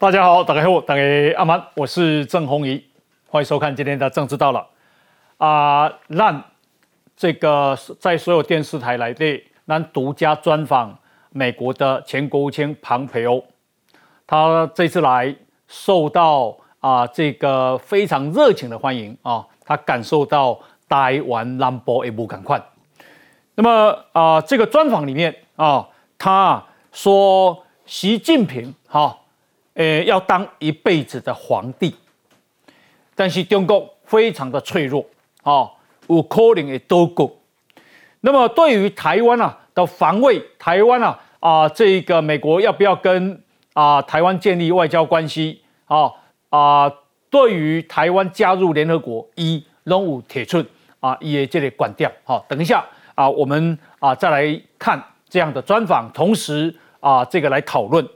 大家好，大家好，大家阿曼，我是郑宏仪，欢迎收看今天的政治到了啊，让这个在所有电视台来的，让独家专访美国的前国务卿庞培欧，他这次来受到啊这个非常热情的欢迎啊，他感受到台湾南部一部赶快。那么啊，这个专访里面啊，他说习近平哈。呃，要当一辈子的皇帝，但是中国非常的脆弱啊，有可能也多过。那么对于台湾啊的防卫，台湾啊啊，这个美国要不要跟啊台湾建立外交关系啊啊？对于台湾加入联合国，一任务铁寸啊，也这里管掉。好，等一下啊，我们啊再来看这样的专访，同时啊这个来讨论，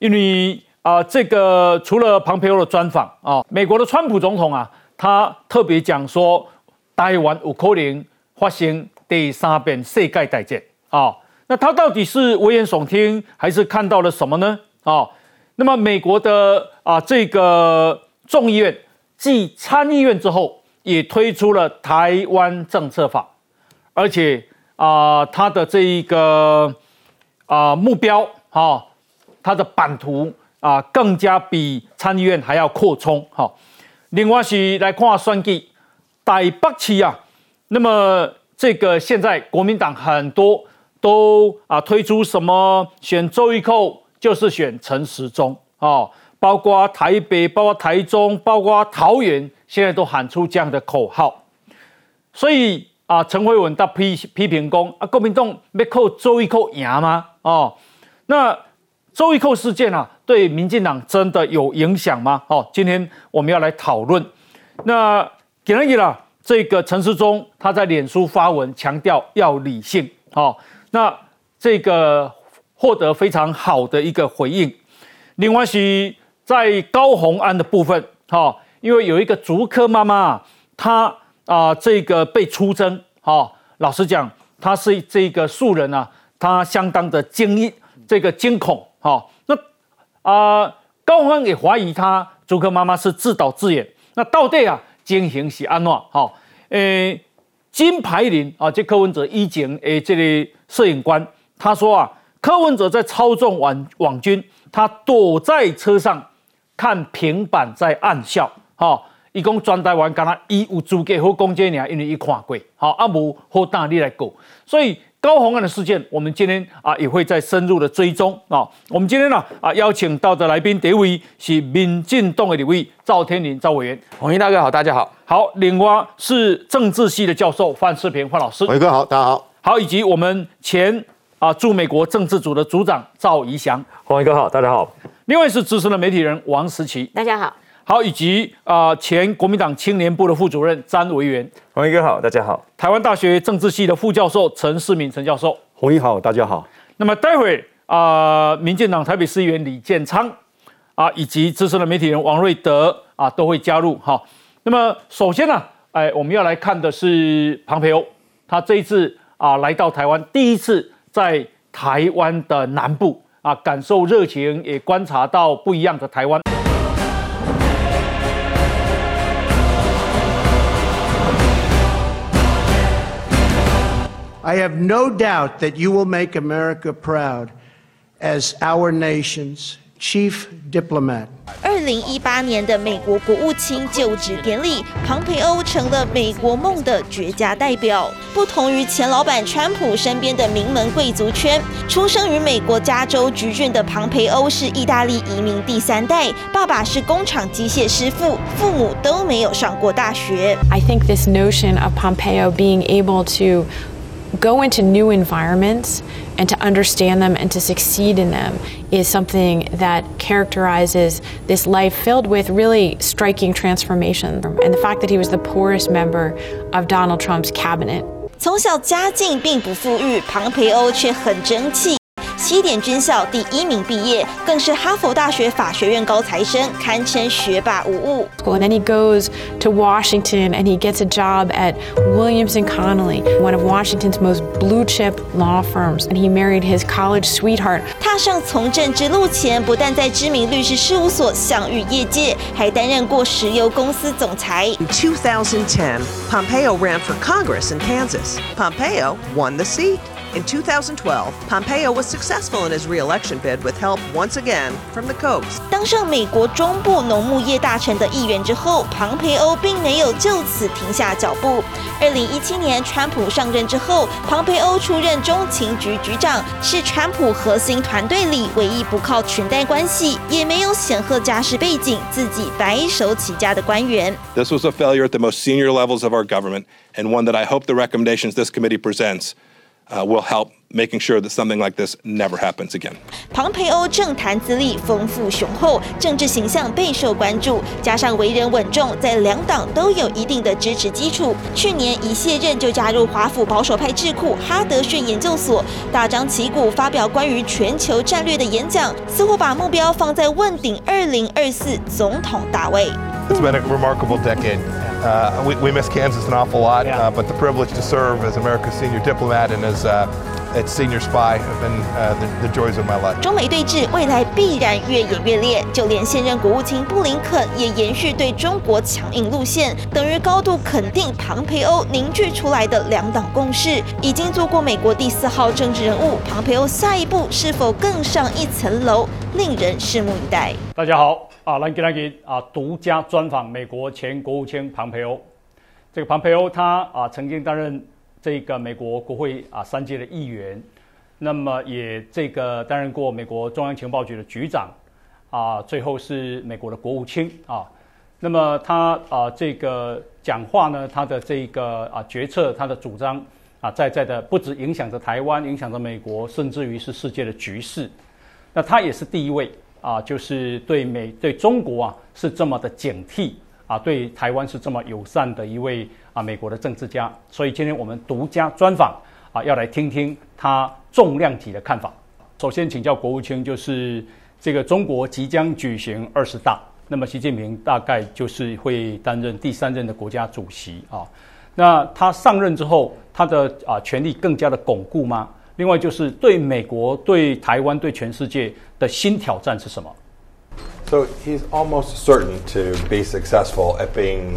因为。啊，这个除了庞培欧的专访啊，美国的川普总统啊，他特别讲说，台湾有可能发生第三遍世界大战啊。那他到底是危言耸听，还是看到了什么呢？啊，那么美国的啊这个众议院继参议院之后，也推出了台湾政策法，而且啊，他的这一个啊目标啊，他的版图。啊，更加比参议院还要扩充哈。另外是来看选举，台北市啊，那么这个现在国民党很多都啊推出什么选周玉蔻就是选陈时中啊，包括台北、包括台中、包括桃园，现在都喊出这样的口号。所以啊，陈慧文他批批评讲啊，国民党要靠周玉蔻赢吗？哦，那。周玉蔻事件啊，对民进党真的有影响吗？哦，今天我们要来讨论。那简而言啦，这个陈世忠他在脸书发文强调要理性。哦，那这个获得非常好的一个回应。另外是在高红安的部分，哈，因为有一个竹科妈妈，她啊这个被出征，哈，老实讲，她是这个素人啊，她相当的惊异这个惊恐。好，那啊，高欢也怀疑他朱克妈妈是自导自演。那到底啊，进行是安怎？好，诶，金牌林啊，这柯文哲一警诶，这里摄影官他说啊，柯文哲在操纵网网军，他躲在车上看平板在暗笑。好，一共转台完，跟他一有资格或攻击你啊，因为一看过。好，阿无好大力来过，所以。高红案的事件，我们今天啊也会再深入的追踪啊。我们今天呢啊邀请到的来宾第一位是民进党的李位赵天麟赵委员，红衣大哥好，大家好。好，另外是政治系的教授范世平范老师，伟哥好，大家好。好，以及我们前啊驻美国政治组的组长赵怡翔，红衣哥好，大家好。另外是资深的媒体人王时奇，大家好。好，以及啊前国民党青年部的副主任詹维元，洪一哥好，大家好。台湾大学政治系的副教授陈世敏陈教授，洪一好，大家好。那么待会啊，民进党台北市议员李建昌啊，以及资深的媒体人王瑞德啊，都会加入哈。那么首先呢，哎，我们要来看的是庞培欧，他这一次啊来到台湾，第一次在台湾的南部啊感受热情，也观察到不一样的台湾。I have no doubt that you will make America proud as our nation's chief diplomat. 二零一八年的美国国务卿就职典礼，庞培欧成了美国梦的绝佳代表。不同于前老板川普身边的名门贵族圈，出生于美国加州橘郡的庞培欧是意大利移民第三代，爸爸是工厂机械师傅，父母都没有上过大学。I think this notion of Pompeo being able to go into new environments and to understand them and to succeed in them is something that characterizes this life filled with really striking transformation. And the fact that he was the poorest member of Donald Trump's cabinet. 从小家境并不富裕，庞培欧却很争气。 七点军校第一名毕业，更是哈佛大学法学院高材生，堪称学霸无误。And then he goes to Washington and he gets a job at Williams and Connolly, one of Washington's most blue chip law firms. And he married his college sweetheart. 踏上从政之路前，不但在知名律师事务所享誉业界，还担任过石油公司总裁。In 2010, Pompeo ran for Congress in Kansas. Pompeo won the seat. In 2012, Pompeo was successful in his re-election bid with help once again from the Kochs. 当上美国中部农牧业大臣的议员之后，庞培欧并没有就此停下脚步。二零一七年，川普上任之后，庞培欧出任中情局局长，是川普核心团队里唯一不靠裙带关系，也没有显赫家世背景，自己白手起家的官员。 This was a failure at the most senior levels of our government, and one that I hope the recommendations this committee presents Uh, will help making sure that something like this never happens again. 庞培欧政坛资历丰富雄厚，政治形象备受关注，加上为人稳重，在两党都有一定的支持基础。去年一卸任就加入华府保守派智库哈德逊研究所，大张旗鼓发表关于全球战略的演讲，似乎把目标放在问鼎2024总统大位。It's been a remarkable decade. Uh, we, we miss Kansas an awful lot, uh, but the privilege to serve as America's senior diplomat and as uh, its senior spy have been uh, the, the joys of my life. 中美对峙未来必然越演越烈，就连现任国务卿布林肯也延续对中国强硬路线，等于高度肯定庞培欧凝聚出来的两党共识。已经做过美国第四号政治人物，庞培欧下一步是否更上一层楼，令人拭目以待。大家好啊，来给大家啊独家专访美国前国务卿庞培欧。这个庞培欧他啊曾经担任这个美国国会啊三届的议员，那么也这个担任过美国中央情报局的局长啊，最后是美国的国务卿啊。那么他啊这个讲话呢，他的这个啊决策，他的主张啊，在在的不止影响着台湾，影响着美国，甚至于是世界的局势。那他也是第一位啊，就是对美对中国啊是这么的警惕啊，对台湾是这么友善的一位啊美国的政治家。所以今天我们独家专访啊，要来听听他重量级的看法。首先请教国务卿，就是这个中国即将举行二十大，那么习近平大概就是会担任第三任的国家主席啊。那他上任之后，他的啊权力更加的巩固吗？另外就是对美国、对台湾、对全世界的新挑战是什么？So he's almost certain to be successful at being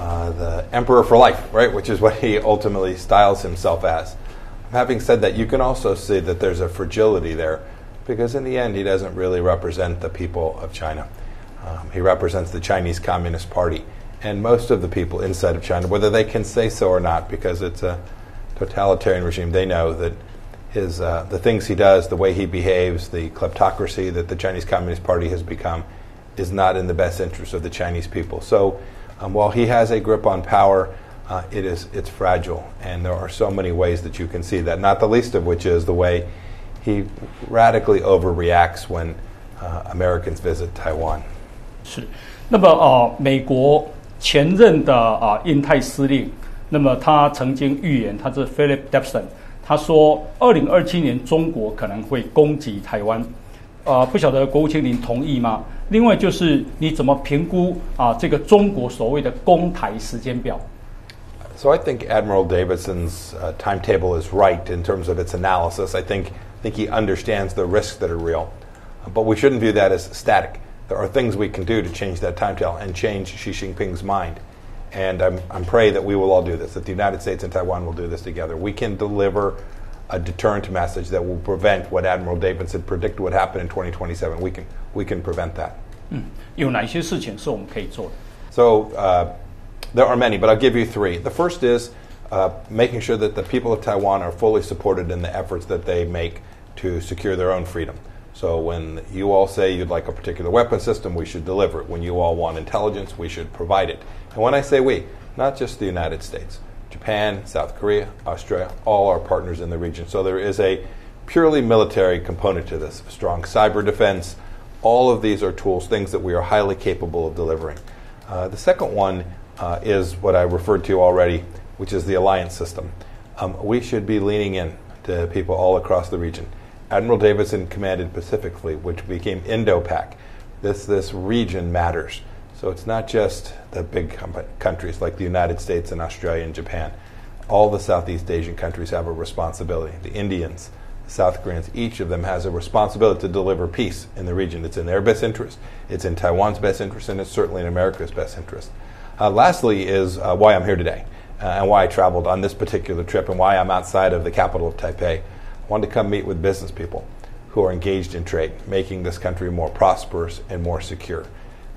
uh, the emperor for life, right? Which is what he ultimately styles himself as. Having said that, you can also see that there's a fragility there because in the end, he doesn't really represent the people of China. Um, he represents the Chinese Communist Party. And most of the people inside of China, whether they can say so or not, because it's a totalitarian regime, they know that his, uh, the things he does, the way he behaves, the kleptocracy that the Chinese Communist Party has become, is not in the best interest of the Chinese people. So, um, while he has a grip on power, uh, it is it's fragile, and there are so many ways that you can see that. Not the least of which is the way he radically overreacts when uh, Americans visit Taiwan. 是，那么呃，美国前任的啊、印太司令，那么他曾经预言，他是 Philip Debson，他说，二零二七年中国可能会攻击台湾，啊、不晓得国务卿您同意吗？ 另外就是你怎么评估啊、这个中国所谓的攻台时间表？ So I think Admiral Davidson's uh, timetable is right in terms of its analysis. I think think he understands the risks that are real, but we shouldn't view that as static. There are things we can do to change that timetable and change Xi Jinping's mind. And I'm, I'm praying that we will all do this, that the United States and Taiwan will do this together. We can deliver a deterrent message that will prevent what Admiral Davidson predicted would happen in 2027. We can we can prevent that. Mm. So uh, there are many, but I'll give you three. The first is uh, making sure that the people of Taiwan are fully supported in the efforts that they make to secure their own freedom. So when you all say you'd like a particular weapon system, we should deliver it. When you all want intelligence, we should provide it. And when I say we, not just the United States. Japan, South Korea, Australia, all our partners in the region. So there is a purely military component to this. Strong cyber defense. All of these are tools, things that we are highly capable of delivering. Uh, the second one uh, is what I referred to already, which is the alliance system. Um, we should be leaning in to people all across the region Admiral Davidson commanded Pacific Fleet, which became Indo-Pac. This this region matters. So it's not just the big com- countries like the United States and Australia and Japan. All the Southeast Asian countries have a responsibility. The Indians, the South Koreans, each of them has a responsibility to deliver peace in the region. It's in their best interest, it's in Taiwan's best interest, and it's certainly in America's best interest. Uh, lastly, is uh, why I'm here today uh, and why I traveled on this particular trip and why I'm outside of the capital of Taipei. I wanted to come meet with business people who are engaged in trade, making this country more prosperous and more secure.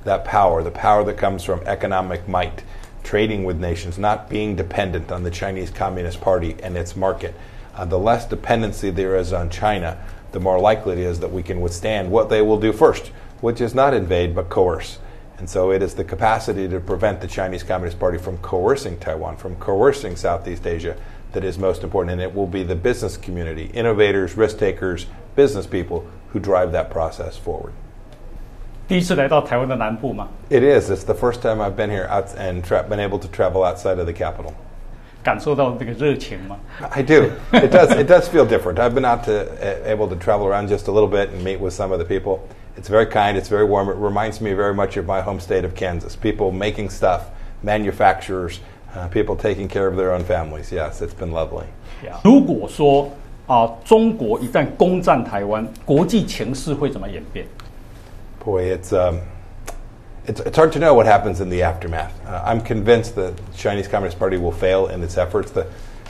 That power, the power that comes from economic might, trading with nations, not being dependent on the Chinese Communist Party and its market. Uh, the less dependency there is on China, the more likely it is that we can withstand what they will do first, which is not invade but coerce. And so it is the capacity to prevent the Chinese Communist Party from coercing Taiwan, from coercing Southeast Asia, that is most important. And it will be the business community, innovators, risk takers, business people who drive that process forward. 第一次来到台湾的南部嘛， It is. It's the first time I've been here out and tra- been able to travel outside of the capital. 感受到这个热情嘛。 I do. It does. It does feel different. I've been out to uh, able to travel around just a little bit and meet with some of the people. It's very kind. It's very warm. It reminds me very much of my home state of Kansas. People making stuff, manufacturers, uh, people taking care of their own families. Yes, it's been lovely. 如果说啊，中国一旦攻占台湾，国际情势会怎么演变？ Boy, it's um, it's, it's hard to know what happens in the aftermath. Uh, I'm convinced that the Chinese Communist Party will fail in its efforts. The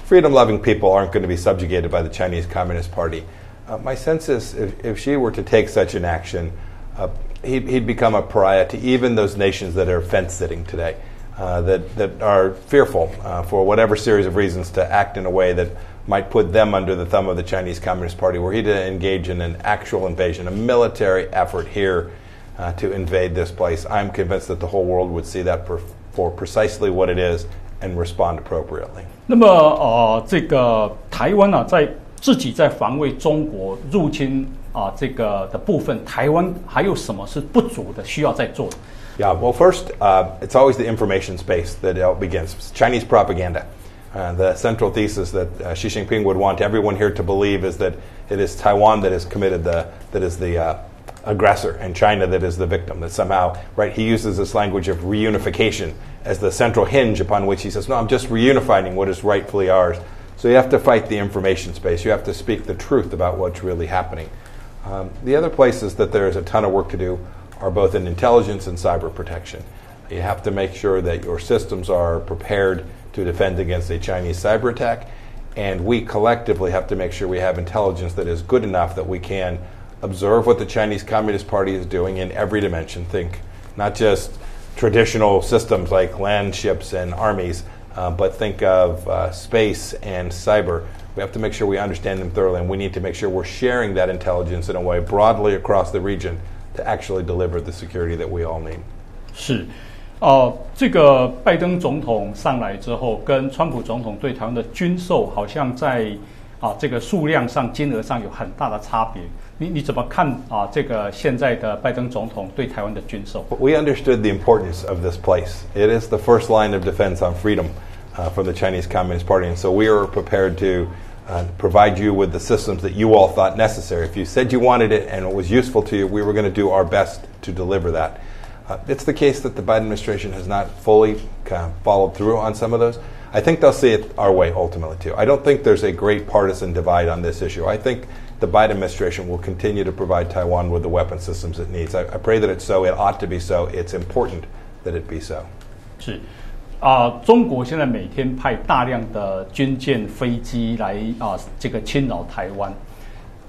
freedom-loving people aren't going to be subjugated by the Chinese Communist Party. Uh, my sense is, if, if she were to take such an action, uh, he'd, he'd become a pariah to even those nations that are fence-sitting today, uh, that that are fearful uh, for whatever series of reasons to act in a way that might put them under the thumb of the Chinese Communist Party. Were he to engage in an actual invasion, a military effort here uh, to invade this place, I'm convinced that the whole world would see that per, for precisely what it is and respond appropriately. 那么呃，这个台湾啊，在自己在防卫中国入侵啊这个的部分，台湾还有什么是不足的，需要再做的？ Yeah, well, first, uh, it's always the information space that it begins. Chinese propaganda. Uh, the central thesis that uh, Xi Jinping would want everyone here to believe is that it is Taiwan that has committed the that is the uh, aggressor and China that is the victim. That somehow, right? He uses this language of reunification as the central hinge upon which he says, "No, I'm just reunifying what is rightfully ours." So you have to fight the information space. You have to speak the truth about what's really happening. Um, the other places that there is a ton of work to do are both in intelligence and cyber protection. You have to make sure that your systems are prepared to defend against a Chinese cyber attack, and we collectively have to make sure we have intelligence that is good enough that we can observe what the Chinese Communist Party is doing in every dimension. Think not just traditional systems like land ships and armies, uh, but think of uh, space and cyber. We have to make sure we understand them thoroughly, and we need to make sure we're sharing that intelligence in a way broadly across the region to actually deliver the security that we all need. 是，呃，这个拜登总统上来之后，跟川普总统对台湾的军售，好像在 啊这个数量上、金额上有很大的差别。你你怎么看啊？这个现在的拜登总统对台湾的军售？ We understood the importance of this place. It is the first line of defense on freedom uh, from the Chinese Communist Party, and so we are prepared to uh, provide you with the systems that you all thought necessary. If you said you wanted it and it was useful to you, we were going to do our best to deliver that. Uh, it's the case that the Biden administration has not fully kind of followed through on some of those. I think they'll see it our way ultimately too. I don't think there's a great partisan divide on this issue. I think the Biden administration will continue to provide Taiwan with the weapon systems it needs. I, I pray that it's so. It ought to be so. It's important that it be so. 是啊、中国现在每天派大量的军舰、飞机来啊、这个侵扰台湾，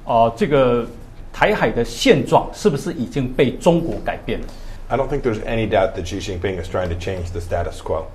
啊、这个台海的现状是不是已经被中国改变了？ I don't think there's any doubt that Xi Jinping is trying to change the status quo.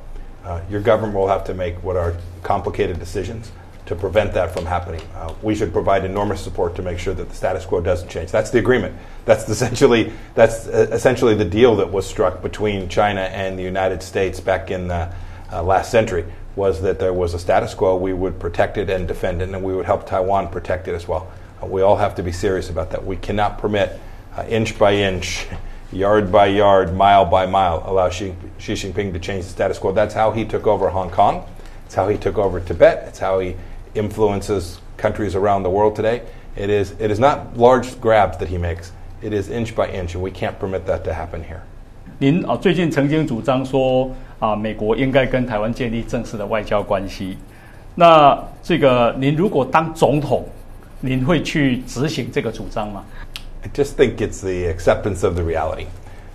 Uh, your government will have to make what are complicated decisions to prevent that from happening. Uh, we should provide enormous support to make sure that the status quo doesn't change. That's the agreement. That's essentially that's uh, essentially the deal that was struck between China and the United States back in the uh, last century. Was that there was a status quo, we would protect it and defend it, and we would help Taiwan protect it as well. Uh, we all have to be serious about that. We cannot permit uh, inch by inch yard by yard, mile by mile, allow Xi, Xi Jinping to change the status quo. That's how he took over Hong Kong. It's how he took over Tibet. It's how he influences countries around the world today. It is, it is not large grabs that he makes, it is inch by inch, and we can't permit that to happen here. 您啊，最近曾经主张说啊，美国应该跟台湾建立正式的外交关系。那这个，您如果当总统，您会去执行这个主张吗 ？I just think it's the acceptance of the reality.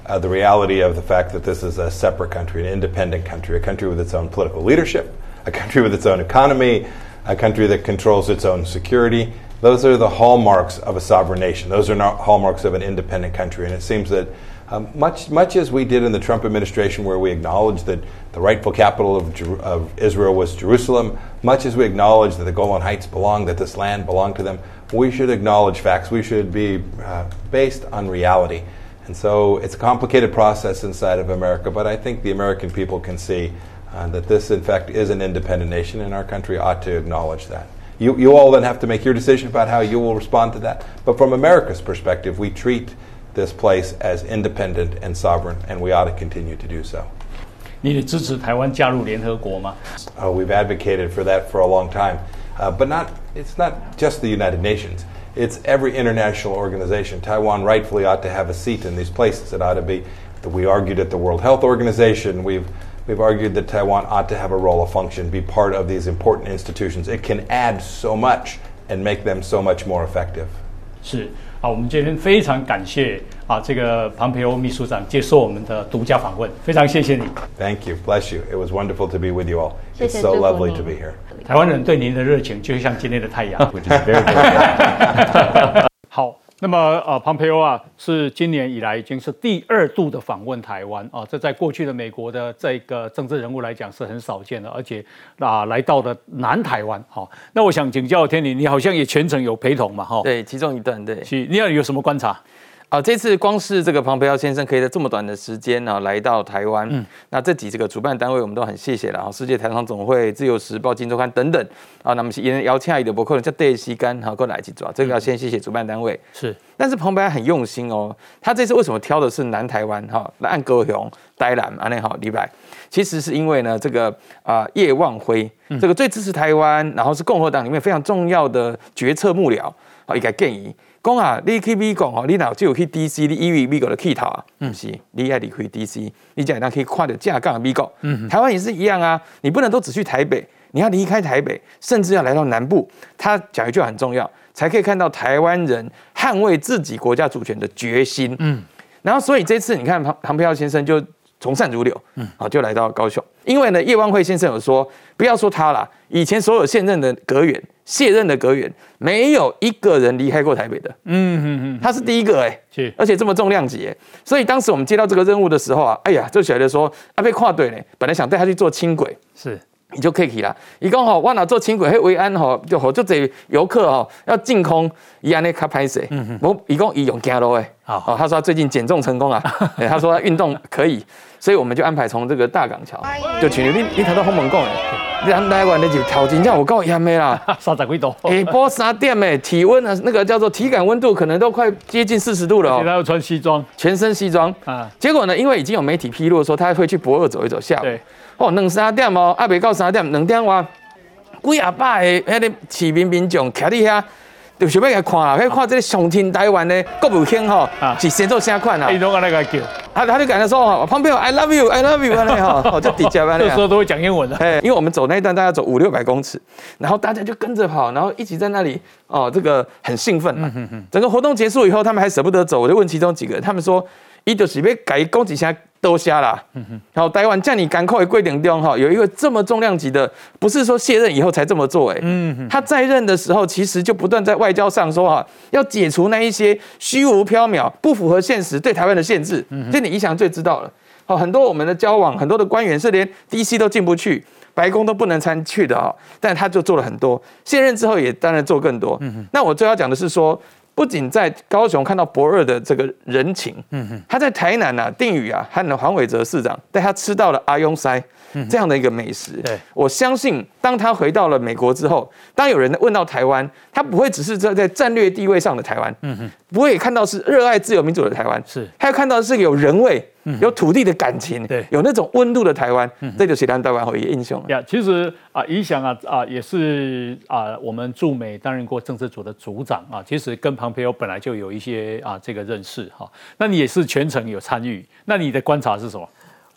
Uh, the reality of the fact that this is a separate country, an independent country, a country with its own political leadership, a country with its own economy, a country that controls its own security. Those are the hallmarks of a sovereign nation. Those are not hallmarks of an independent country. And it seems that um, much, much as we did in the Trump administration, where we acknowledged that the rightful capital of, Jer- of Israel was Jerusalem, much as we acknowledged that the Golan Heights belonged, that this land belonged to them, we should acknowledge facts. We should be uh, based on reality. And so it's a complicated process inside of America, but I think the American people can see uh, that this, in fact, is an independent nation, and our country ought to acknowledge that. You, you all then have to make your decision about how you will respond to that. But from America's perspective, we treat this place as independent and sovereign, and we ought to continue to do so. 你也支持台湾加入联合国吗？Uh, we've advocated for that for a long time, uh, but not. It's not just the United Nations. It's every international organization. Taiwan rightfully ought to have a seat in these places. It ought to be. We argued at the World Health Organization. We've we've argued that Taiwan ought to have a role, a function, be part of these important institutions. It can add so much and make them so much more effective. 是。 好，我们今天非常感谢啊，这个庞培欧秘书长接受我们的独家访问，非常谢谢你。Thank you, bless you. It was wonderful to be with you all. It's so lovely to be here. 台湾人对您的热情就像今天的太阳。好。那么，呃，庞培欧啊，是今年以来已经是第二度的访问台湾啊，这在过去的美国的这个政治人物来讲是很少见的，而且啊，来到了南台湾，哈。那我想请教天林，你好像也全程有陪同嘛，哈？对，其中一段，对。是，你要有什么观察？啊，这次光是这个庞培奥先生可以在这么短的时间呢来到台湾，嗯，那这几这个主办单位我们都很谢谢了啊，世界台商总会、自由时报、金周刊等等啊，那么也邀请的博客人叫戴西干好过来去做，这个要先谢谢主办单位是。但是庞培很用心哦，他这次为什么挑的是南台湾哈？来按高雄、台南安内好李白，其实是因为呢这个啊叶望辉这个最支持台湾，然后是共和党里面非常重要的决策幕僚啊，一个建议。讲啊，你去美国吼，你若只有去 DC，你以为美国的气头啊？不是，你爱离开 DC，你才能可以看到架杠的美国。嗯，台湾也是一样啊，你不能都只去台北，你要离开台北，甚至要来到南部。他讲一句很重要，才可以看到台湾人捍卫自己国家主权的决心。嗯，然后所以这次你看庞庞培耀先生就从善如流，嗯，好就来到高雄。因为呢，叶万惠先生有说，不要说他了，以前所有现任的阁员。卸任的阁员没有一个人离开过台北的，嗯嗯嗯，他是第一个哎，是，而且这么重量级哎，所以当时我们接到这个任务的时候啊，哎呀，就觉得说啊被跨队呢，本来想带他去做轻轨，是，你就可以啦。伊讲吼，我若做轻轨，迄，维安吼就好，就这游客吼要净空，伊安尼卡拍摄，嗯嗯，我一共以用行路诶，好，他说他最近减重成功啊，他说他运动可以，所以我们就安排从这个大港桥，就去你你谈到红门港哎。两台湾的就条件，像我告严的啦，三十几度，下播三点诶，体温啊，那个叫做体感温度，可能都快接近四十度了哦。他要穿西装，全身西装。啊。结果呢，因为已经有媒体披露说，他会去博二走一走，下午哦，两三点哦，还未到三点，两点哇，几啊百个迄个市民民众徛伫遐。就想要来看啊，去看这个上天台湾的国务卿吼，是先做啥款啊？伊拢安尼个叫，他他就跟他说哈，旁边有 I love you，I love you 安尼哈，哦就底下安尼。这时候都会讲英文的，哎，因为我们走那一段大概走五六百公尺，然后大家就跟着跑，然后一起在那里哦，这个很兴奋嘛。整个活动结束以后，他们还舍不得走，我就问其中几个，他们说，伊就是要改讲几下。都瞎了，好，台湾叫你赶快规定中哈，有一个这么重量级的，不是说卸任以后才这么做，哎，他在任的时候，其实就不断在外交上说哈，要解除那一些虚无缥缈、不符合现实对台湾的限制，这你一想最知道了。好，很多我们的交往，很多的官员是连 DC 都进不去，白宫都不能参去的哈，但他就做了很多，卸任之后也当然做更多。那我最要讲的是说。不仅在高雄看到博二的这个人情，嗯哼，他在台南呐，定宇啊，和黄伟哲市长带他吃到了阿庸塞这样的一个美食。对，我相信当他回到了美国之后，当有人问到台湾，他不会只是在在战略地位上的台湾，嗯哼，不会看到是热爱自由民主的台湾，是，他要看到是有人味、有土地的感情，对，有那种温度的台湾，这就是台湾后一个英雄。呀，其实啊，怡翔啊啊也是啊，我们驻美担任过政治组的组长啊，其实跟庞培欧本来就有一些啊这个认识哈。那你也是全程有参与，那你的观察是什么？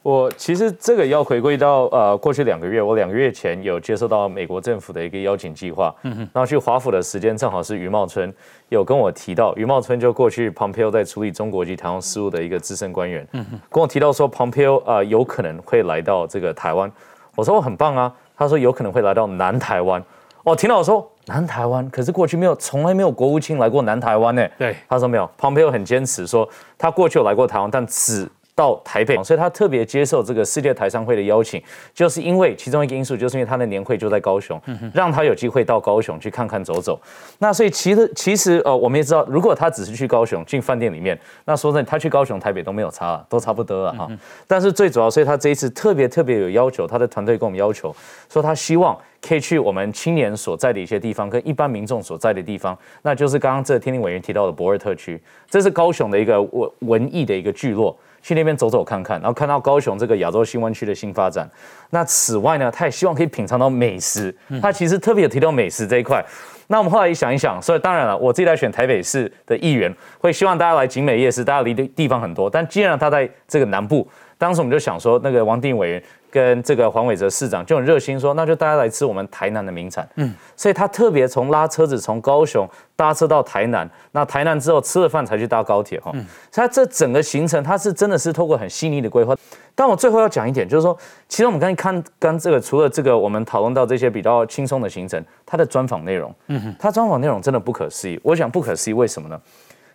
我其实这个要回归到呃过去两个月，我两个月前有接受到美国政府的一个邀请计划，嗯哼，然后去华府的时间正好是余茂春有跟我提到，余茂春就过去 Pompeo 在处理中国及台湾事务的一个资深官员，嗯哼，跟我提到说 Pompeo 啊有可能会来到这个台湾，我说我很棒啊，他说有可能会来到南台湾，我听到我说南台湾，可是过去没有从来没有国务卿来过南台湾呢，对，他说没有，Pompeo 很坚持说他过去有来过台湾，但只到台北，所以他特别接受这个世界台商会的邀请，就是因为其中一个因素，就是因为他的年会就在高雄，让他有机会到高雄去看看走走。那所以其实其实呃，我们也知道，如果他只是去高雄进饭店里面，那说真的，他去高雄、台北都没有差，都差不多了哈。但是最主要，所以他这一次特别特别有要求，他的团队跟我们要求说，他希望可以去我们青年所在的一些地方，跟一般民众所在的地方，那就是刚刚这天庭委员提到的博尔特区，这是高雄的一个文文艺的一个聚落。去那边走走看看，然后看到高雄这个亚洲新湾区的新发展。那此外呢，他也希望可以品尝到美食。他其实特别有提到美食这一块。那我们后来一想一想，所以当然了，我自己来选台北市的议员，会希望大家来景美夜市，大家离的地方很多。但既然他在这个南部，当时我们就想说，那个王定委员。跟这个黄伟哲市长就很热心说，那就大家来吃我们台南的名产。嗯，所以他特别从拉车子从高雄搭车到台南，那台南之后吃了饭才去搭高铁哈。嗯，他这整个行程他是真的是透过很细腻的规划。但我最后要讲一点，就是说，其实我们刚才看刚这个除了这个我们讨论到这些比较轻松的行程，他的专访内容，嗯哼，他专访内容真的不可思议。我想不可思议为什么呢？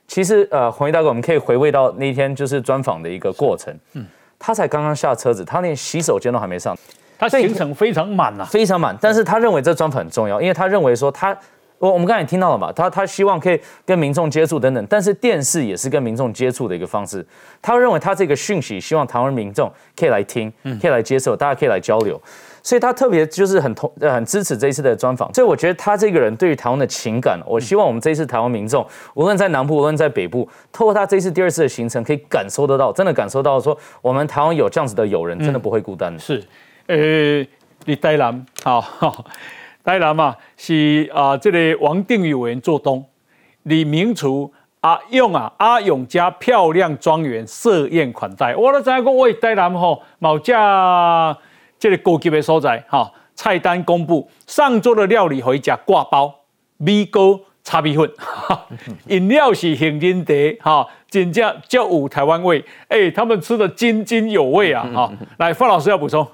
其实呃，红衣大哥，我们可以回味到那一天就是专访的一个过程。嗯。他才刚刚下车子，他连洗手间都还没上，他行程非常满啊，非常满。但是他认为这专访很重要，因为他认为说他，我我们刚才也听到了嘛，他他希望可以跟民众接触等等。但是电视也是跟民众接触的一个方式，他认为他这个讯息希望台湾民众可以来听，可以来接受，大家可以来交流。所以他特别就是很同呃很支持这一次的专访，所以我觉得他这个人对于台湾的情感，我希望我们这一次台湾民众，无论在南部，无论在北部，透过他这一次第二次的行程，可以感受得到，真的感受到说，我们台湾有这样子的友人，真的不会孤单。是，呃，李台南，好，台南嘛是啊，这个王定宇委员做东，李明厨阿勇啊，阿勇家漂亮庄园设宴款待，我都知讲喂台南吼，某家。这个高级的所在，哈，菜单公布，上桌的料理回家挂包，米糕、叉米粉，饮料是杏仁茶，哈，真正叫有台湾味，哎，他们吃的津津有味啊，哈，来，范老师要补充，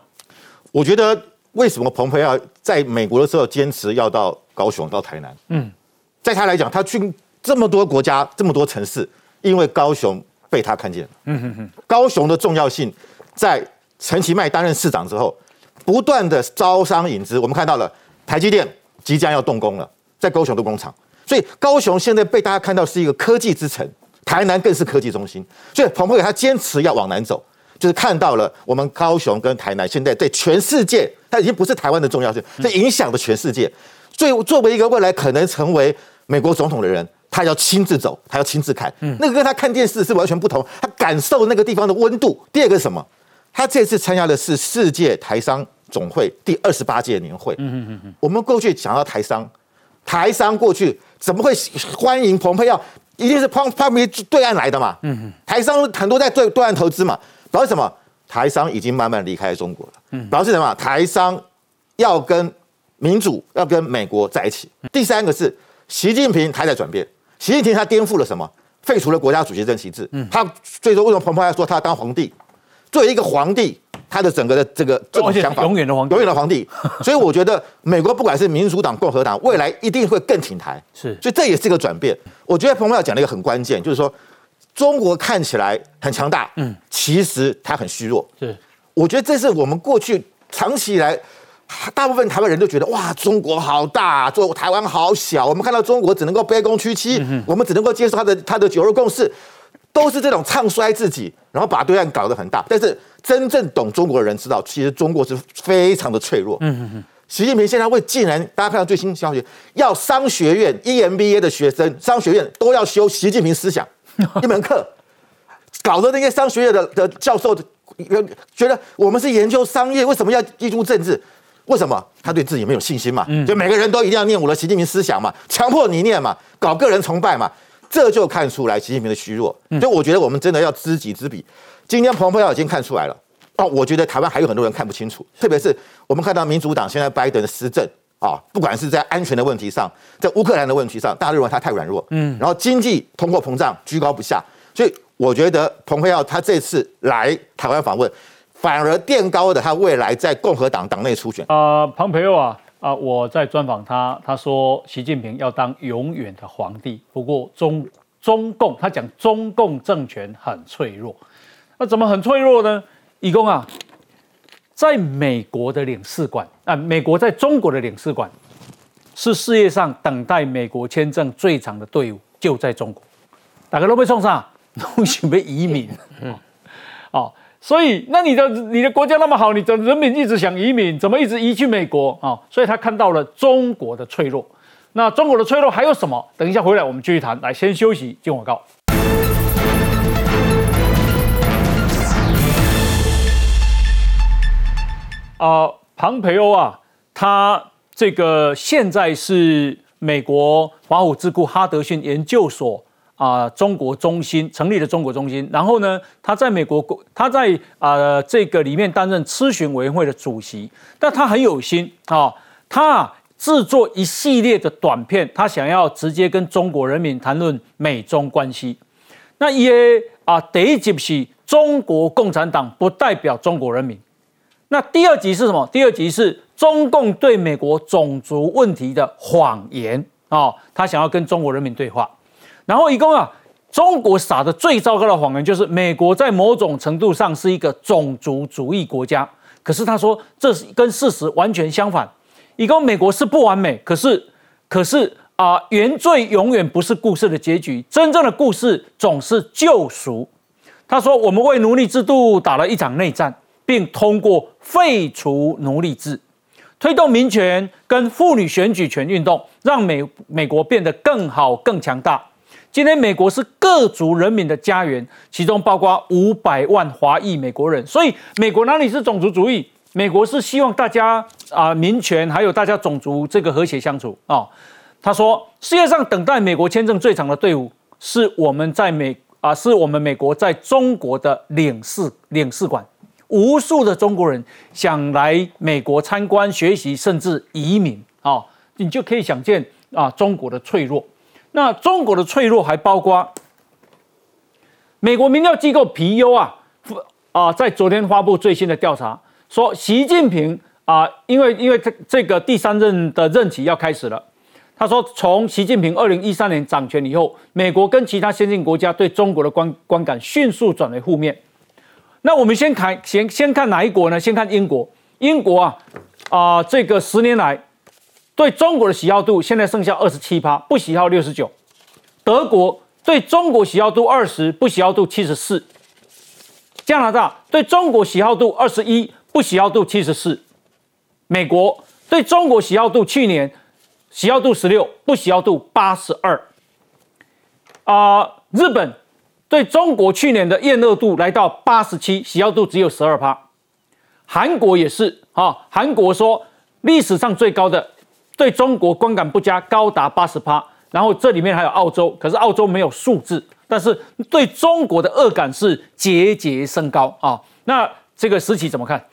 我觉得为什么彭培要在美国的时候坚持要到高雄到台南？嗯，在他来讲，他去这么多国家、这么多城市，因为高雄被他看见了，嗯哼哼，高雄的重要性在。陈其迈担任市长之后，不断的招商引资，我们看到了台积电即将要动工了，在高雄的工厂，所以高雄现在被大家看到是一个科技之城，台南更是科技中心。所以彭博给他坚持要往南走，就是看到了我们高雄跟台南现在在全世界，它已经不是台湾的重要性，这影响了全世界。所以作为一个未来可能成为美国总统的人，他要亲自走，他要亲自看，那个跟他看电视是完全不同，他感受那个地方的温度。第二个是什么？他这次参加的是世界台商总会第二十八届年会。嗯嗯嗯我们过去讲到台商，台商过去怎么会欢迎蓬佩奥？一定是旁旁边对岸来的嘛。嗯嗯。台商很多在对对岸投资嘛，表示什么？台商已经慢慢离开中国了。嗯。表示什么？台商要跟民主，要跟美国在一起。第三个是习近平他在转变。习近平他颠覆了什么？废除了国家主席任期制。嗯。他最终为什么蓬佩奥说他要当皇帝？作为一个皇帝，他的整个的这个这种想法，永远的皇帝，永远的皇帝。所以我觉得美国不管是民主党、共和党，未来一定会更挺台。是，所以这也是一个转变。我觉得彭博要讲的一个很关键，就是说中国看起来很强大，嗯，其实它很虚弱。是，我觉得这是我们过去长期以来，大部分台湾人都觉得哇，中国好大，做台湾好小。我们看到中国只能够卑躬屈膝，我们只能够接受他的他的九二共识。都是这种唱衰自己，然后把对岸搞得很大。但是真正懂中国的人知道，其实中国是非常的脆弱。嗯嗯嗯。习近平现在会竟然，大家看到最新消息，要商学院 EMBA 的学生，商学院都要修习近平思想一门课，搞得那些商学院的的教授觉得我们是研究商业，为什么要记住政治？为什么？他对自己没有信心嘛？就每个人都一定要念我的习近平思想嘛，强迫你念嘛，搞个人崇拜嘛，这就看出来习近平的虚弱。所以我觉得我们真的要知己知彼。今天彭博要已经看出来了哦，我觉得台湾还有很多人看不清楚，特别是我们看到民主党现在拜登的施政啊，不管是在安全的问题上，在乌克兰的问题上，大家认为他太软弱，嗯，然后经济通货膨胀居高不下，所以我觉得彭佩奥他这次来台湾访问，反而垫高的他未来在共和党党内初选。啊，彭佩奥啊啊，我在专访他，他说习近平要当永远的皇帝，不过中中共他讲中共政权很脆弱。那怎么很脆弱呢？义工啊，在美国的领事馆啊，美国在中国的领事馆是世界上等待美国签证最长的队伍，就在中国。大家都被冲上，都准备移民。嗯，哦，所以那你的你的国家那么好，你的人民一直想移民，怎么一直移去美国啊？所以他看到了中国的脆弱。那中国的脆弱还有什么？等一下回来我们继续谈。来，先休息，进广告。啊，庞培欧啊，他这个现在是美国华府智库哈德逊研究所啊中国中心成立了中国中心，然后呢，他在美国他在啊这个里面担任咨询委员会的主席，但他很有心啊，他制作一系列的短片，他想要直接跟中国人民谈论美中关系。那也啊，第一集是中国共产党不代表中国人民。那第二集是什么？第二集是中共对美国种族问题的谎言啊！他想要跟中国人民对话。然后一共啊，中国撒的最糟糕的谎言就是美国在某种程度上是一个种族主义国家。可是他说这是跟事实完全相反。一共美国是不完美，可是可是啊，原罪永远不是故事的结局，真正的故事总是救赎。他说我们为奴隶制度打了一场内战。并通过废除奴隶制，推动民权跟妇女选举权运动，让美美国变得更好、更强大。今天，美国是各族人民的家园，其中包括五百万华裔美国人。所以，美国哪里是种族主义？美国是希望大家啊，民权还有大家种族这个和谐相处啊。他说，世界上等待美国签证最长的队伍，是我们在美啊，是我们美国在中国的领事领事馆。无数的中国人想来美国参观、学习，甚至移民啊！你就可以想见啊，中国的脆弱。那中国的脆弱还包括美国民调机构皮尤啊啊，在昨天发布最新的调查，说习近平啊，因为因为这这个第三任的任期要开始了，他说从习近平二零一三年掌权以后，美国跟其他先进国家对中国的观观感迅速转为负面。那我们先看，先先看哪一国呢？先看英国。英国啊，啊，这个十年来对中国的喜好度现在剩下二十七趴，不喜好六十九。德国对中国喜好度二十，不喜好度七十四。加拿大对中国喜好度二十一，不喜好度七十四。美国对中国喜好度去年喜好度十六，不喜好度八十二。啊，日本。对中国去年的厌恶度来到八十七，喜好度只有十二趴。韩国也是啊，韩国说历史上最高的对中国观感不佳，高达八十趴。然后这里面还有澳洲，可是澳洲没有数字，但是对中国的恶感是节节升高啊。那这个时期怎么看？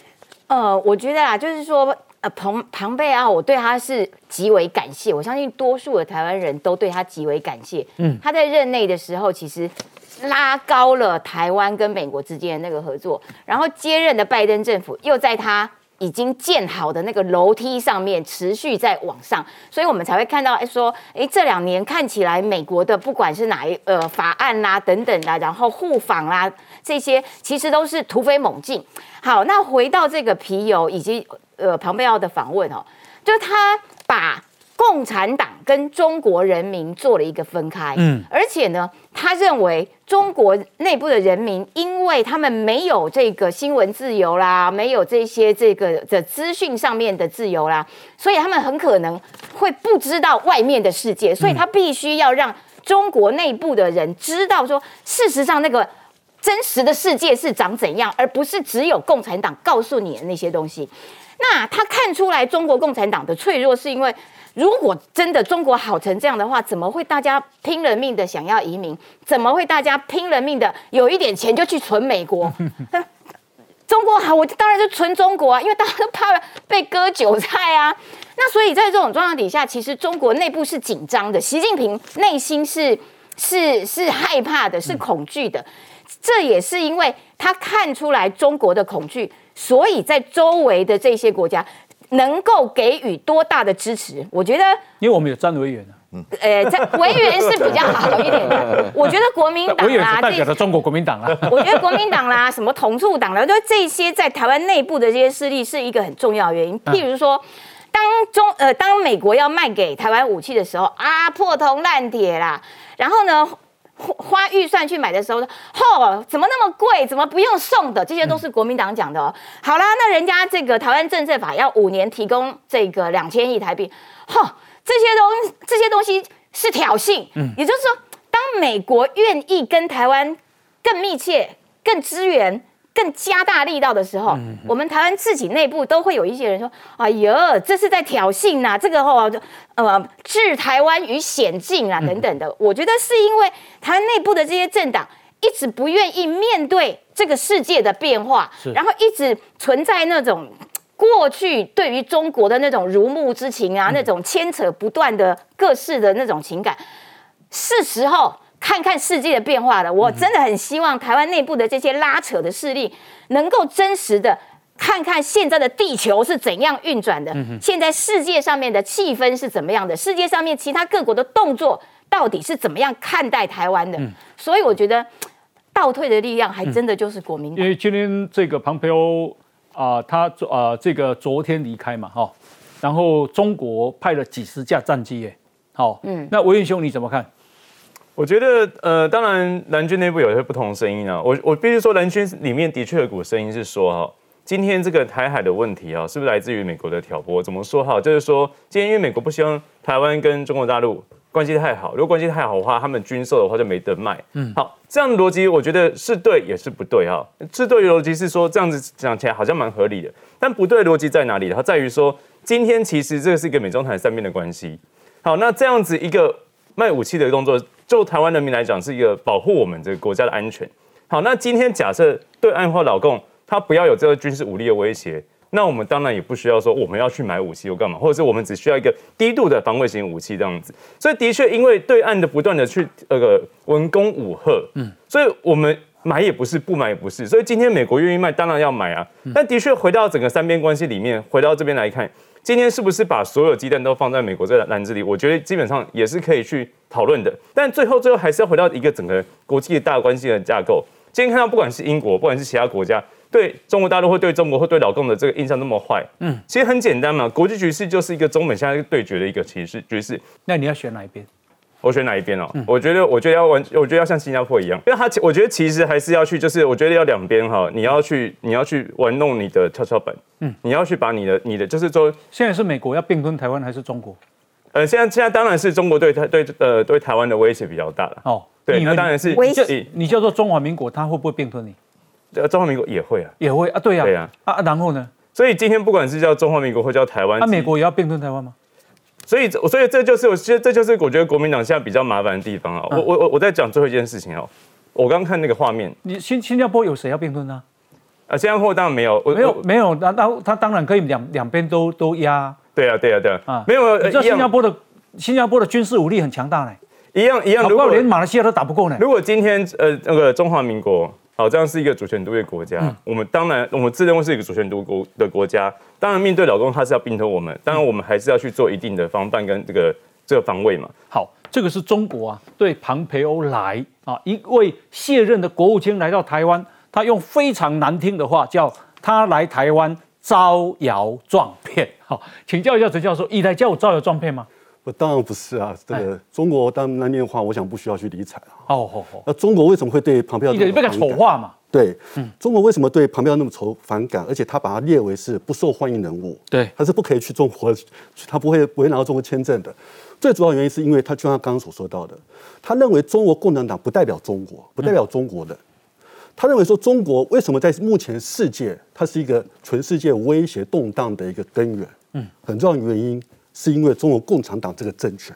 呃，我觉得啊，就是说。庞庞贝啊，我对他是极为感谢。我相信多数的台湾人都对他极为感谢。嗯，他在任内的时候，其实拉高了台湾跟美国之间的那个合作。然后接任的拜登政府又在他已经建好的那个楼梯上面持续在往上，所以我们才会看到，哎，说，哎，这两年看起来美国的不管是哪一呃法案啦等等的，然后互访啦这些，其实都是突飞猛进。好，那回到这个皮尤以及。呃，庞贝奥的访问哦，就他把共共产党跟中国人民做了一个分开，嗯，而且呢，他认为中国内部的人民，因为他们没有这个新闻自由啦，没有这些这个的资讯上面的自由啦，所以他们很可能会不知道外面的世界，所以他必须要让中国内部的人知道说，事实上那个真实的世界是长怎样，而不是只有共产党告诉你的那些东西。那他看出来中国共产党的脆弱，是因为。如果真的中国好成这样的话，怎么会大家拼了命的想要移民？怎么会大家拼了命的有一点钱就去存美国？中国好，我当然就存中国啊，因为大家都怕被割韭菜啊。那所以在这种状况底下，其实中国内部是紧张的，习近平内心是是是害怕的，是恐惧的。这也是因为他看出来中国的恐惧，所以在周围的这些国家。能够给予多大的支持？我觉得，因为我们有张委员啊，呃，在 委员是比较好一点的。我觉得国民党啦，代表的中国国民党啦，我觉得国民党啦，什么统促党啦，就这些在台湾内部的这些势力是一个很重要的原因。譬如说，当中呃，当美国要卖给台湾武器的时候啊，破铜烂铁啦，然后呢？花预算去买的时候，嚯，怎么那么贵？怎么不用送的？这些都是国民党讲的。好啦，那人家这个台湾政策法要五年提供这个两千亿台币，嚯，这些东这些东西是挑衅。嗯，也就是说，当美国愿意跟台湾更密切、更支援。更加大力道的时候，我们台湾自己内部都会有一些人说：“哎呦，这是在挑衅呐！这个话就呃置台湾于险境啊，等等的。”我觉得是因为台湾内部的这些政党一直不愿意面对这个世界的变化，然后一直存在那种过去对于中国的那种如沐之情啊，那种牵扯不断的各式的那种情感，是时候。看看世界的变化了，我真的很希望台湾内部的这些拉扯的势力，能够真实的看看现在的地球是怎样运转的，现在世界上面的气氛是怎么样的，世界上面其他各国的动作到底是怎么样看待台湾的。所以我觉得倒退的力量还真的就是国民党。因为今天这个庞培欧啊，他啊这个昨天离开嘛，哈，然后中国派了几十架战机，耶，好，嗯，那维运兄你怎么看？我觉得，呃，当然蓝军内部有些不同声音啊。我我必须说，蓝军里面的确有股声音是说，哈，今天这个台海的问题啊，是不是来自于美国的挑拨？怎么说哈？就是说，今天因为美国不希望台湾跟中国大陆关系太好，如果关系太好的话，他们军售的话就没得卖。嗯，好，这样的逻辑我觉得是对也是不对哈。是对的逻辑是说，这样子讲起来好像蛮合理的，但不对的逻辑在哪里？它在于说，今天其实这个是一个美中台三边的关系。好，那这样子一个卖武器的动作。就台湾人民来讲，是一个保护我们这个国家的安全。好，那今天假设对岸或老共他不要有这个军事武力的威胁，那我们当然也不需要说我们要去买武器又干嘛，或者是我们只需要一个低度的防卫型武器这样子。所以的确，因为对岸的不断的去那个文攻武赫，嗯，所以我们买也不是，不买也不是。所以今天美国愿意卖，当然要买啊。但的确回到整个三边关系里面，回到这边来看。今天是不是把所有鸡蛋都放在美国这篮子里？我觉得基本上也是可以去讨论的。但最后最后还是要回到一个整个国际的大关系的架构。今天看到不管是英国，不管是其他国家，对中国大陆或对中国或对老共的这个印象那么坏，嗯，其实很简单嘛，国际局势就是一个中美现在对决的一个局势局势。那你要选哪一边？我选哪一边哦？我觉得，我觉得要玩，我觉得要像新加坡一样，因为他，我觉得其实还是要去，就是我觉得要两边哈，你要去，你要去玩弄你的跷跷板，嗯，你要去把你的，你的，就是说，现在是美国要并吞台湾还是中国？呃，现在现在当然是中国对台对呃对台湾的威胁比较大了。哦，对，那当然是威胁。你叫做中华民国，他会不会并吞你？呃，中华民国也会啊，也会啊，对呀，对呀，啊，然后呢？所以今天不管是叫中华民国或叫台湾，那美国也要并吞台湾吗？所以，所以这就是我，其实这就是我觉得国民党现在比较麻烦的地方啊。我我我我在讲最后一件事情哦。我刚看那个画面，你新新加坡有谁要辩论呢？啊，新加坡当然没有，没有没有，那那他当然可以两两边都都压。对啊对啊对啊，啊没有，你知道新加坡的新加坡的军事武力很强大呢，一样一样，如果连马来西亚都打不过呢。如果今天呃那个中华民国。好，这样是一个主权独立国家。我们当然，我们自认为是一个主权独国的国家。当然，面对老公，他是要并吞我们。当然，我们还是要去做一定的防范跟这个这个防卫嘛。好，这个是中国啊，对庞培欧来啊，一位卸任的国务卿来到台湾，他用非常难听的话叫他来台湾招摇撞骗。好，请教一下陈教授，以来叫我招摇撞骗吗？我当然不是啊，这个中国当那面话，我想不需要去理睬啊。哦好好，那中国为什么会对庞培奥一个被他丑化嘛？对，中国为什么对庞培奥那么仇反感？而且他把他列为是不受欢迎人物，对，他是不可以去中国，他不会不会拿到中国签证的。最主要原因是因为他就像他刚刚所说到的，他认为中国共产党不代表中国，不代表中国的。他认为说中国为什么在目前世界，它是一个全世界威胁动荡的一个根源。嗯，很重要的原因。是因为中国共产党这个政权，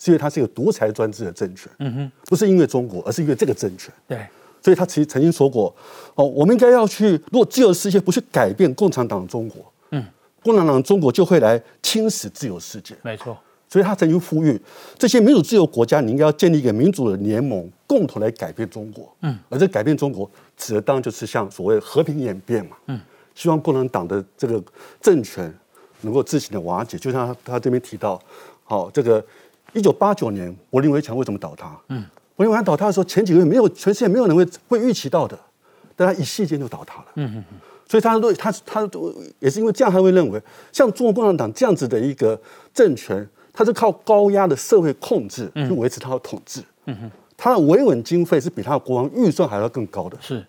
是因为它是一个独裁专制的政权，嗯哼，不是因为中国，而是因为这个政权。对，所以他其实曾经说过，哦，我们应该要去，如果自由世界不去改变共产党中国，嗯，共产党中国就会来侵蚀自由世界。没错，所以他曾经呼吁这些民主自由国家，你应该要建立一个民主的联盟，共同来改变中国。嗯，而这改变中国，指的当然就是像所谓和平演变嘛。嗯，希望共产党的这个政权。能够自行的瓦解，就像他他这边提到，好，这个一九八九年柏林围墙为什么倒塌？嗯，柏林围墙倒塌的时候，前几个月没有全世界没有人会会预期到的，但他一夕间就倒塌了。嗯嗯嗯，所以他都他他都也是因为这样，他会认为像中国共产党这样子的一个政权，它是靠高压的社会控制去维持它的统治。嗯哼，他的维稳经费是比他的国王预算还要更高的。是，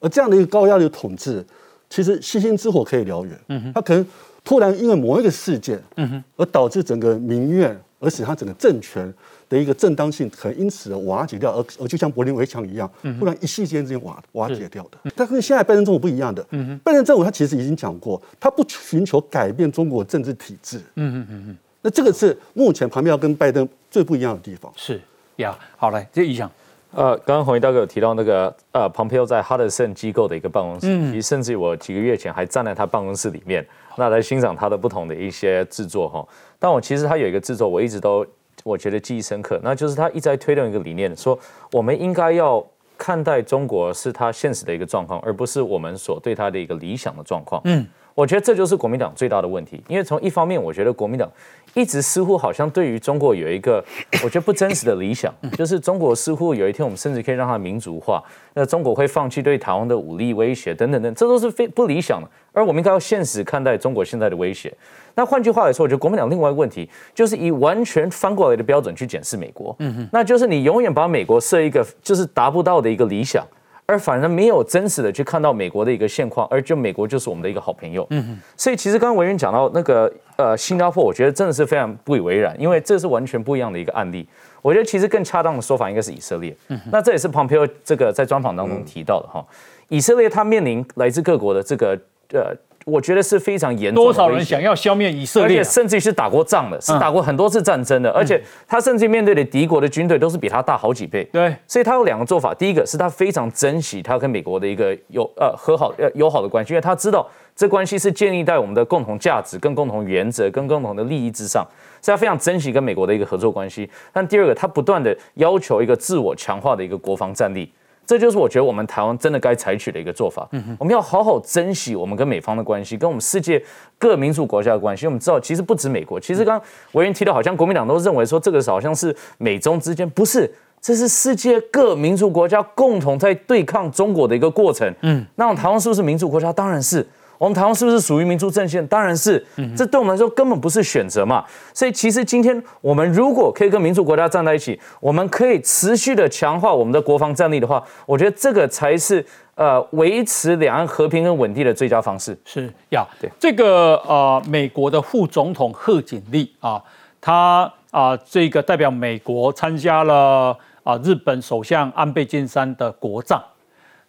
而这样的一个高压的统治，其实星星之火可以燎原。嗯哼，他可能。突然因为某一个事件，嗯哼，而导致整个民怨，而使他整个政权的一个正当性可能因此而瓦解掉，而而就像柏林围墙一样，突然一夕间之间瓦瓦解掉的。但跟现在拜登政府不一样的，嗯哼，拜登政府他其实已经讲过，他不寻求改变中国政治体制，嗯嗯嗯嗯。那这个是目前旁边要跟拜登最不一样的地方。是呀，好来，这一项。呃，刚刚洪一大哥有提到那个呃，庞培奥在哈德森机构的一个办公室，其实甚至我几个月前还站在他办公室里面，那来欣赏他的不同的一些制作哈。但我其实他有一个制作，我一直都我觉得记忆深刻，那就是他一直在推动一个理念，说我们应该要看待中国是他现实的一个状况，而不是我们所对他的一个理想的状况。嗯，我觉得这就是国民党最大的问题，因为从一方面，我觉得国民党。一直似乎好像对于中国有一个我觉得不真实的理想，就是中国似乎有一天我们甚至可以让它民族化，那中国会放弃对台湾的武力威胁等等等，这都是非不理想的。而我们应该要现实看待中国现在的威胁。那换句话来说，我觉得国民党另外一个问题就是以完全翻过来的标准去检视美国，嗯哼，那就是你永远把美国设一个就是达不到的一个理想。而反而没有真实的去看到美国的一个现况，而就美国就是我们的一个好朋友。嗯所以其实刚刚文员讲到那个呃新加坡，我觉得真的是非常不以为然，因为这是完全不一样的一个案例。我觉得其实更恰当的说法应该是以色列。嗯。那这也是 Pompeo 这个在专访当中提到的哈，以色列它面临来自各国的这个呃。我觉得是非常严重。多少人想要消灭以色列，甚至于是打过仗的，是打过很多次战争的，而且他甚至面对的敌国的军队都是比他大好几倍。对，所以他有两个做法。第一个是他非常珍惜他跟美国的一个友呃和好呃友好的关系，因为他知道这关系是建立在我们的共同价值、跟共同原则、跟共同的利益之上，所以他非常珍惜跟美国的一个合作关系。但第二个，他不断的要求一个自我强化的一个国防战力。这就是我觉得我们台湾真的该采取的一个做法。我们要好好珍惜我们跟美方的关系，跟我们世界各民主国家的关系。我们知道，其实不止美国，其实刚刚委员提到，好像国民党都认为说这个好像是美中之间，不是，这是世界各民主国家共同在对抗中国的一个过程。嗯，那台湾是不是民主国家？当然是。我们台湾是不是属于民主阵线？当然是，这对我们来说根本不是选择嘛。所以其实今天我们如果可以跟民主国家站在一起，我们可以持续的强化我们的国防战力的话，我觉得这个才是呃维持两岸和平跟稳定的最佳方式。是呀，对这个呃美国的副总统贺锦丽啊，他啊这个代表美国参加了啊日本首相安倍晋三的国葬，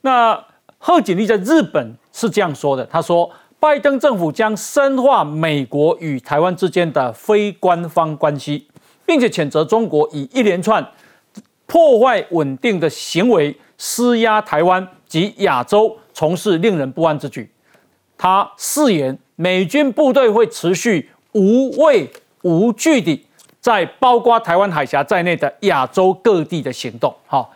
那。贺锦丽在日本是这样说的：“他说，拜登政府将深化美国与台湾之间的非官方关系，并且谴责中国以一连串破坏稳定的行为施压台湾及亚洲，从事令人不安之举。他誓言，美军部队会持续无畏无惧地在包括台湾海峡在内的亚洲各地的行动。”好。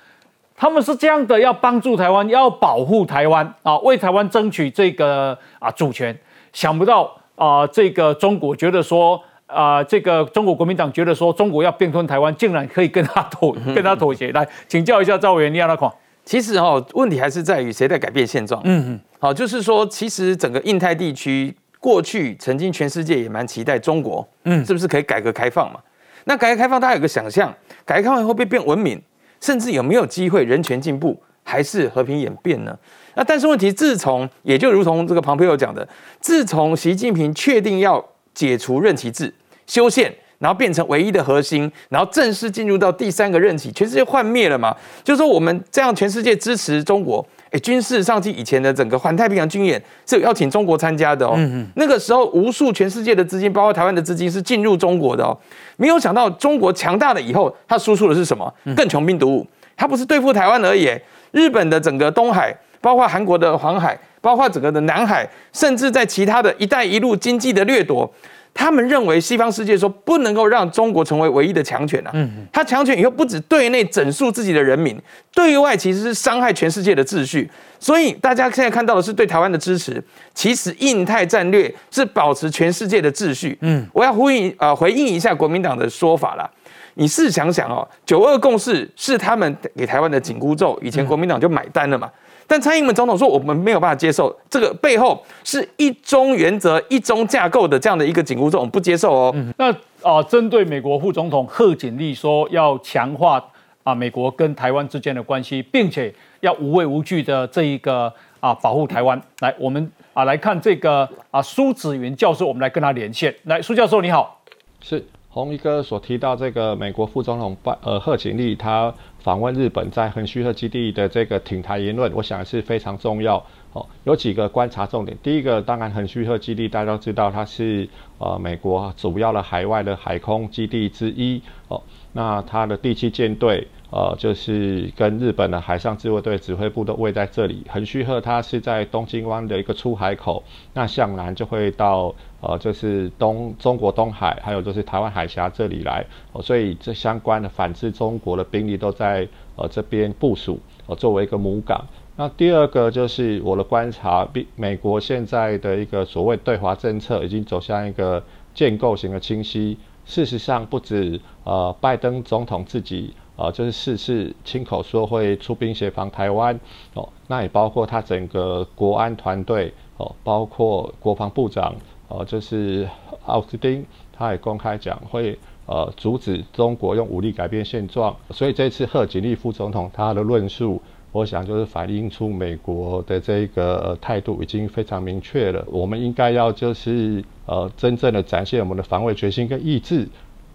他们是这样的，要帮助台湾，要保护台湾啊，为台湾争取这个啊主权。想不到啊，这个中国觉得说啊，这个中国国民党觉得说中国要并吞台湾，竟然可以跟他妥跟他妥协。来请教一下赵委员，你要哪款？其实哈，问题还是在于谁在改变现状。嗯嗯，好，就是说，其实整个印太地区过去曾经全世界也蛮期待中国，嗯，是不是可以改革开放嘛？那改革开放大家有个想象，改革开放会不会变文明，甚至有没有机会人权进步，还是和平演变呢？那但是问题，自从也就如同这个庞培友讲的，自从习近平确定要解除任期制、修宪，然后变成唯一的核心，然后正式进入到第三个任期，全世界幻灭了嘛？就是说我们这样全世界支持中国。哎，军事上去以前的整个环太平洋军演是有邀请中国参加的哦。那个时候，无数全世界的资金，包括台湾的资金，是进入中国的哦。没有想到中国强大了以后，它输出的是什么？更穷兵黩武。它不是对付台湾而已，日本的整个东海，包括韩国的黄海，包括整个的南海，甚至在其他的一带一路经济的掠夺。他们认为西方世界说不能够让中国成为唯一的强权啊，他强权以后不止对内整肃自己的人民，对外其实是伤害全世界的秩序。所以大家现在看到的是对台湾的支持，其实印太战略是保持全世界的秩序。嗯，我要呼应呃回应一下国民党的说法啦。你试想想哦，九二共识是他们给台湾的紧箍咒，以前国民党就买单了嘛。但蔡英文总统说，我们没有办法接受这个背后是一中原则、一中架构的这样的一个紧箍咒，我们不接受哦。那啊，针对美国副总统贺锦丽说要强化啊美国跟台湾之间的关系，并且要无畏无惧的这一个啊保护台湾。来，我们啊来看这个啊苏子云教授，我们来跟他连线。来，苏教授你好，是红一哥所提到这个美国副总统拜呃贺锦丽他。访问日本在横须贺基地的这个挺台言论，我想是非常重要哦。有几个观察重点，第一个当然横须贺基地大家都知道，它是呃美国主要的海外的海空基地之一哦。那它的第七舰队呃就是跟日本的海上自卫队指挥部都位在这里。横须贺它是在东京湾的一个出海口，那向南就会到。呃，就是东中国东海，还有就是台湾海峡这里来，所以这相关的反制中国的兵力都在呃这边部署，呃，作为一个母港。那第二个就是我的观察，美美国现在的一个所谓对华政策已经走向一个建构型的清晰。事实上，不止呃拜登总统自己，啊，就是四次亲口说会出兵协防台湾，哦，那也包括他整个国安团队，哦，包括国防部长。呃，就是奥斯汀，他也公开讲会呃阻止中国用武力改变现状，所以这次贺锦丽副总统他的论述，我想就是反映出美国的这个态度已经非常明确了。我们应该要就是呃真正的展现我们的防卫决心跟意志，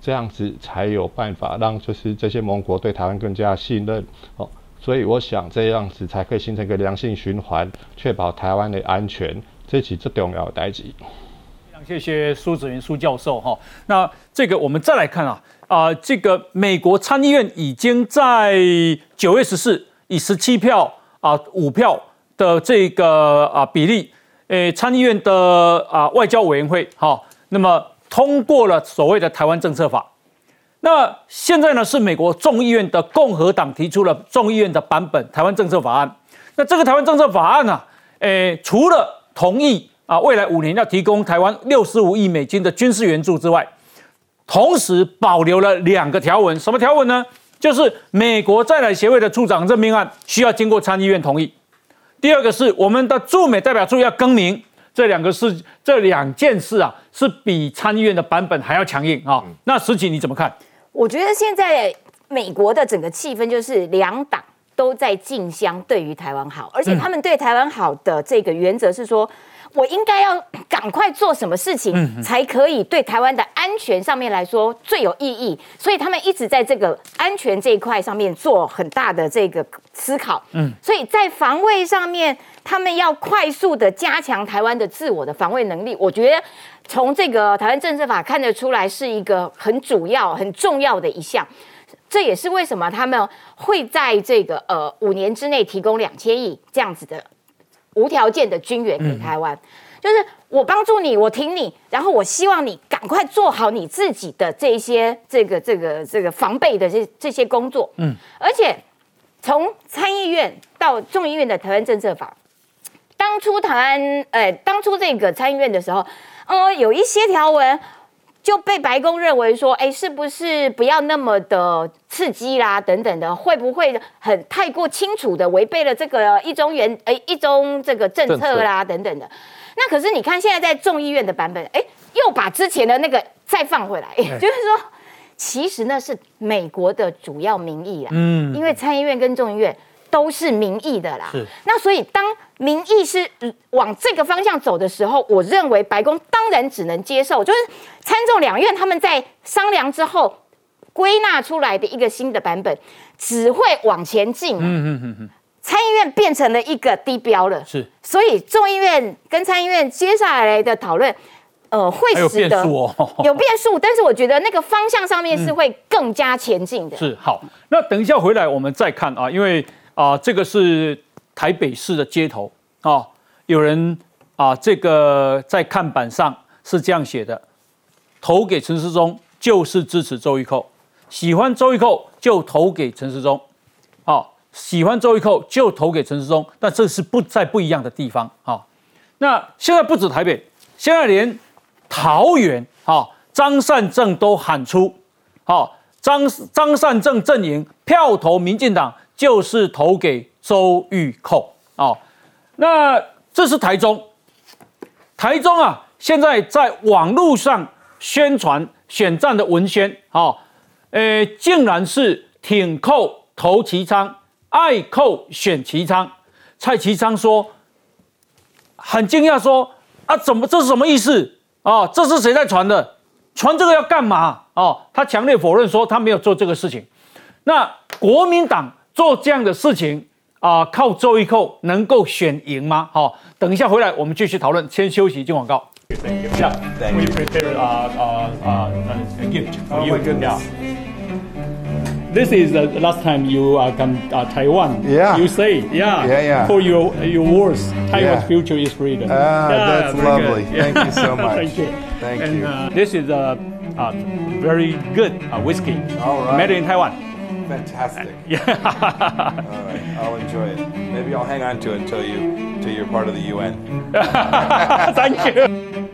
这样子才有办法让就是这些盟国对台湾更加信任哦。所以我想这样子才可以形成一个良性循环，确保台湾的安全，这是最重要的代志。谢谢苏子云苏教授哈。那这个我们再来看啊啊，这个美国参议院已经在九月十四以十七票啊五票的这个啊比例，诶参议院的啊外交委员会哈，那么通过了所谓的台湾政策法。那现在呢是美国众议院的共和党提出了众议院的版本台湾政策法案。那这个台湾政策法案呢，诶除了同意。啊，未来五年要提供台湾六十五亿美金的军事援助之外，同时保留了两个条文，什么条文呢？就是美国在台协会的处长任命案需要经过参议院同意。第二个是我们的驻美代表处要更名，这两个事这两件事啊，是比参议院的版本还要强硬啊。那实际你怎么看？我觉得现在美国的整个气氛就是两党都在竞相对于台湾好，而且他们对台湾好的这个原则是说。我应该要 赶快做什么事情，才可以对台湾的安全上面来说最有意义？所以他们一直在这个安全这一块上面做很大的这个思考。嗯，所以在防卫上面，他们要快速的加强台湾的自我的防卫能力。我觉得从这个台湾政策法看得出来，是一个很主要、很重要的一项。这也是为什么他们会在这个呃五年之内提供两千亿这样子的。无条件的军援给台湾，就是我帮助你，我挺你，然后我希望你赶快做好你自己的这些这个这个这个防备的这这些工作。嗯，而且从参议院到众议院的台湾政策法，当初台湾，呃，当初这个参议院的时候，呃，有一些条文。就被白宫认为说，哎，是不是不要那么的刺激啦，等等的，会不会很太过清楚的违背了这个一中原，哎，一中这个政策啦，等等的。那可是你看现在在众议院的版本，哎，又把之前的那个再放回来，就是说，其实那是美国的主要民意啊，嗯，因为参议院跟众议院都是民意的啦。是。那所以当民意是往这个方向走的时候，我认为白宫当然只能接受，就是参众两院他们在商量之后归纳出来的一个新的版本，只会往前进。嗯嗯嗯嗯。参议院变成了一个低标了，是。所以众议院跟参议院接下来的讨论。呃，会使得有变数，但是我觉得那个方向上面是会更加前进的。是好，那等一下回来我们再看啊，因为啊，这个是台北市的街头啊，有人啊，这个在看板上是这样写的：投给陈世忠就是支持周玉蔻，喜欢周玉蔻就投给陈世忠，啊，喜欢周玉蔻就投给陈世忠，但这是不在不一样的地方啊。那现在不止台北，现在连。桃园，啊，张善政都喊出，好，张张善政阵营票投民进党就是投给周玉蔻，哦，那这是台中，台中啊，现在在网络上宣传选战的文宣，哦，呃，竟然是挺寇投齐昌，爱寇选齐昌，蔡其昌说，很惊讶说，啊，怎么这是什么意思？哦，这是谁在传的？传这个要干嘛？哦，他强烈否认说他没有做这个事情。那国民党做这样的事情啊，靠周一扣能够选赢吗？好，等一下回来我们继续讨论。先休息，进广告。Thank you. Yeah, we prepare a a a gift for you. Yeah. This is the last time you uh, come uh, Taiwan. Yeah. You say, yeah. Yeah, yeah. For your your words, Taiwan's Yeah. future is freedom. Ah, Yeah, that's lovely. good. Thank you so much. Thank you. Thank and, you. Uh, this is a, a very good uh, whiskey. All right. Made in Taiwan. Fantastic. Yeah. All right, I'll enjoy it. Maybe I'll hang on to it until you until you're part of the UN. Thank you.